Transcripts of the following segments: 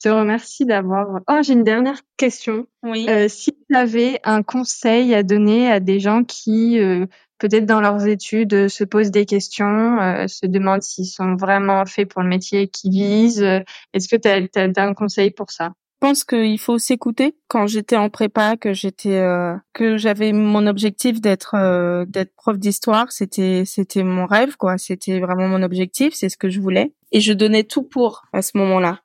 te remercie d'avoir. Oh, j'ai une dernière question. Oui. Euh, si tu avais un conseil à donner à des gens qui, euh, peut-être dans leurs études, euh, se posent des questions, euh, se demandent s'ils sont vraiment faits pour le métier qu'ils visent, euh, est-ce que tu as, un conseil pour ça? Je pense qu'il faut s'écouter. Quand j'étais en prépa, que j'étais, euh, que j'avais mon objectif d'être, euh, d'être prof d'histoire, c'était, c'était mon rêve, quoi. C'était vraiment mon objectif, c'est ce que je voulais, et je donnais tout pour à ce moment-là.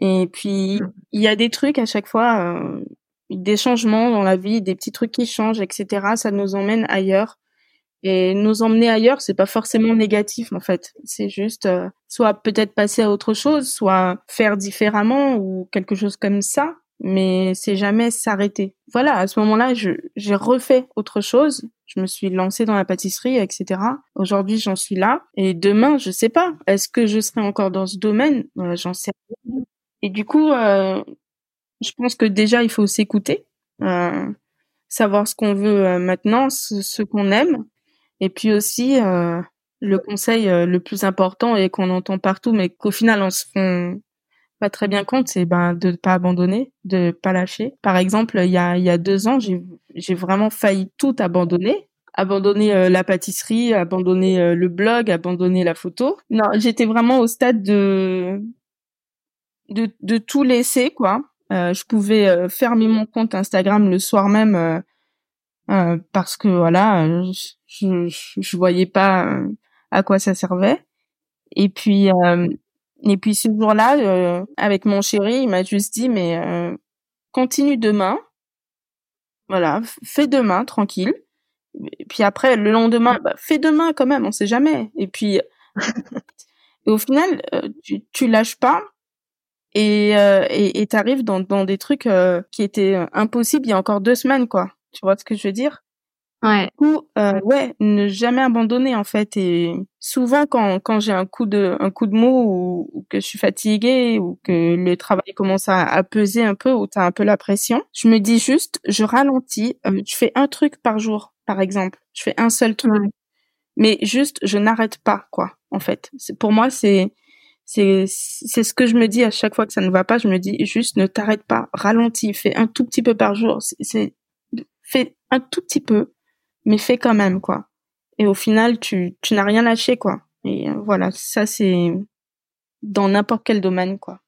Et puis il y a des trucs à chaque fois, euh, des changements dans la vie, des petits trucs qui changent, etc. Ça nous emmène ailleurs. Et nous emmener ailleurs, c'est pas forcément négatif en fait. C'est juste euh, soit peut-être passer à autre chose, soit faire différemment ou quelque chose comme ça. Mais c'est jamais s'arrêter. Voilà, à ce moment-là, j'ai refait autre chose. Je me suis lancée dans la pâtisserie, etc. Aujourd'hui, j'en suis là. Et demain, je sais pas. Est-ce que je serai encore dans ce domaine? Euh, J'en sais rien. Et du coup, euh, je pense que déjà, il faut s'écouter, euh, savoir ce qu'on veut maintenant, ce qu'on aime, et puis aussi, euh, le conseil euh, le plus important et qu'on entend partout, mais qu'au final on se rend pas très bien compte, c'est ben de pas abandonner, de pas lâcher. Par exemple, il y a il y a deux ans, j'ai j'ai vraiment failli tout abandonner, abandonner euh, la pâtisserie, abandonner le blog, abandonner la photo. Non, j'étais vraiment au stade de de de tout laisser quoi. je pouvais fermer mon compte Instagram le soir même euh, parce que voilà, euh, je, je, je voyais pas euh, à quoi ça servait. Et puis et puis ce jour-là, avec mon chéri, il m'a juste dit mais continue demain, voilà, fais demain tranquille. Et puis après le lendemain, bah, fais demain quand même, on sait jamais. Et puis et au final, tu, tu lâches pas et et t'arrives dans dans des trucs qui étaient impossibles il y a encore deux semaines quoi. Tu vois ce que je veux dire? Ouais. Ou euh, ouais, ne jamais abandonner en fait. Et souvent quand quand j'ai un coup de un coup de mou ou, que je suis fatiguée ou que le travail commence à, à peser un peu ou t'as un peu la pression, je me dis juste, je ralentis, euh, je fais un truc par jour, par exemple. Je fais un seul truc, mais juste je n'arrête pas quoi. En fait, c'est pour moi c'est c'est c'est ce que je me dis à chaque fois que ça ne va pas. Je me dis juste ne t'arrête pas, ralentis, fais un tout petit peu par jour. C'est fais un tout petit peu, mais fais quand même, quoi. Et au final, tu, tu n'as rien lâché, quoi. Et euh, voilà, ça, c'est dans n'importe quel domaine, quoi.